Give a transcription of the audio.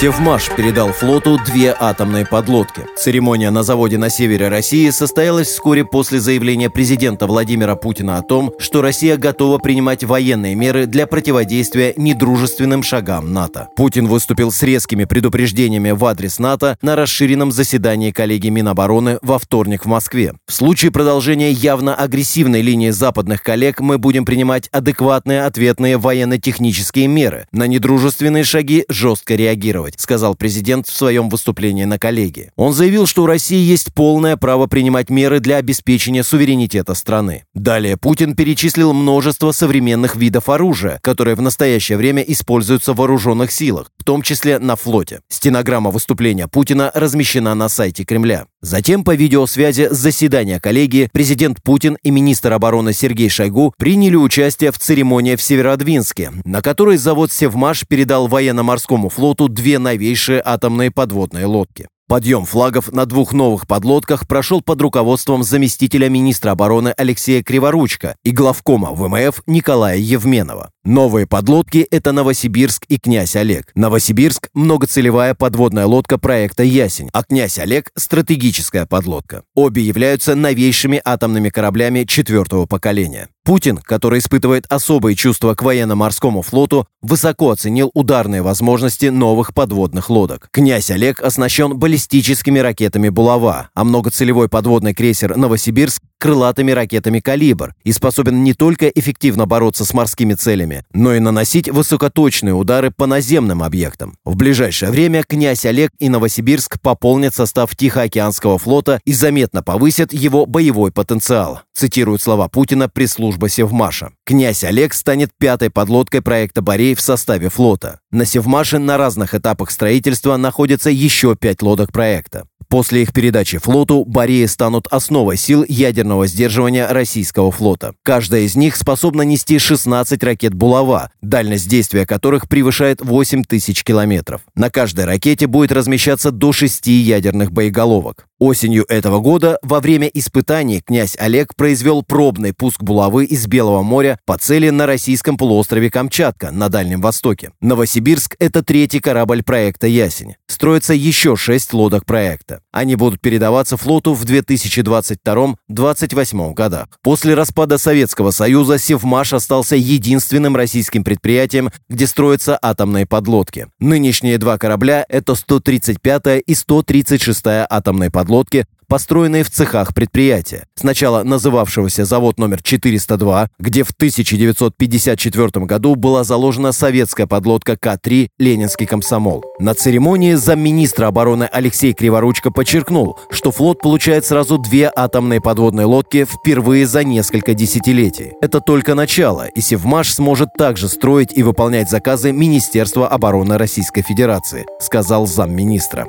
Севмаш передал флоту две атомные подлодки. Церемония на заводе на севере России состоялась вскоре после заявления президента Владимира Путина о том, что Россия готова принимать военные меры для противодействия недружественным шагам НАТО. Путин выступил с резкими предупреждениями в адрес НАТО на расширенном заседании коллегии Минобороны во вторник в Москве. В случае продолжения явно агрессивной линии западных коллег мы будем принимать адекватные ответные военно-технические меры. На недружественные шаги жестко реагировать действовать, сказал президент в своем выступлении на коллегии. Он заявил, что у России есть полное право принимать меры для обеспечения суверенитета страны. Далее Путин перечислил множество современных видов оружия, которые в настоящее время используются в вооруженных силах, в том числе на флоте. Стенограмма выступления Путина размещена на сайте Кремля. Затем по видеосвязи с заседания коллегии президент Путин и министр обороны Сергей Шойгу приняли участие в церемонии в Северодвинске, на которой завод «Севмаш» передал военно-морскому флоту две новейшие атомные подводные лодки. Подъем флагов на двух новых подлодках прошел под руководством заместителя министра обороны Алексея Криворучка и главкома ВМФ Николая Евменова. Новые подлодки – это Новосибирск и Князь Олег. Новосибирск – многоцелевая подводная лодка проекта «Ясень», а Князь Олег – стратегическая подлодка. Обе являются новейшими атомными кораблями четвертого поколения. Путин, который испытывает особые чувства к военно-морскому флоту, высоко оценил ударные возможности новых подводных лодок. Князь Олег оснащен баллистическими ракетами «Булава», а многоцелевой подводный крейсер «Новосибирск» крылатыми ракетами «Калибр» и способен не только эффективно бороться с морскими целями, но и наносить высокоточные удары по наземным объектам. В ближайшее время князь Олег и Новосибирск пополнят состав Тихоокеанского флота и заметно повысят его боевой потенциал, цитируют слова Путина пресс-служба Севмаша. Князь Олег станет пятой подлодкой проекта «Борей» в составе флота. На Севмаше на разных этапах строительства находятся еще пять лодок проекта. После их передачи флоту Бореи станут основой сил ядерного сдерживания российского флота. Каждая из них способна нести 16 ракет «Булава», дальность действия которых превышает 8 тысяч километров. На каждой ракете будет размещаться до 6 ядерных боеголовок. Осенью этого года во время испытаний князь Олег произвел пробный пуск булавы из Белого моря по цели на российском полуострове Камчатка на Дальнем Востоке. Новосибирск – это третий корабль проекта «Ясень». Строится еще шесть лодок проекта. Они будут передаваться флоту в 2022-2028 годах. После распада Советского Союза Севмаш остался единственным российским предприятием, где строятся атомные подлодки. Нынешние два корабля – это 135-я и 136-я атомные подлодки построенные в цехах предприятия. Сначала называвшегося завод номер 402, где в 1954 году была заложена советская подлодка К-3 «Ленинский комсомол». На церемонии замминистра обороны Алексей Криворучко подчеркнул, что флот получает сразу две атомные подводные лодки впервые за несколько десятилетий. Это только начало, и Севмаш сможет также строить и выполнять заказы Министерства обороны Российской Федерации, сказал замминистра.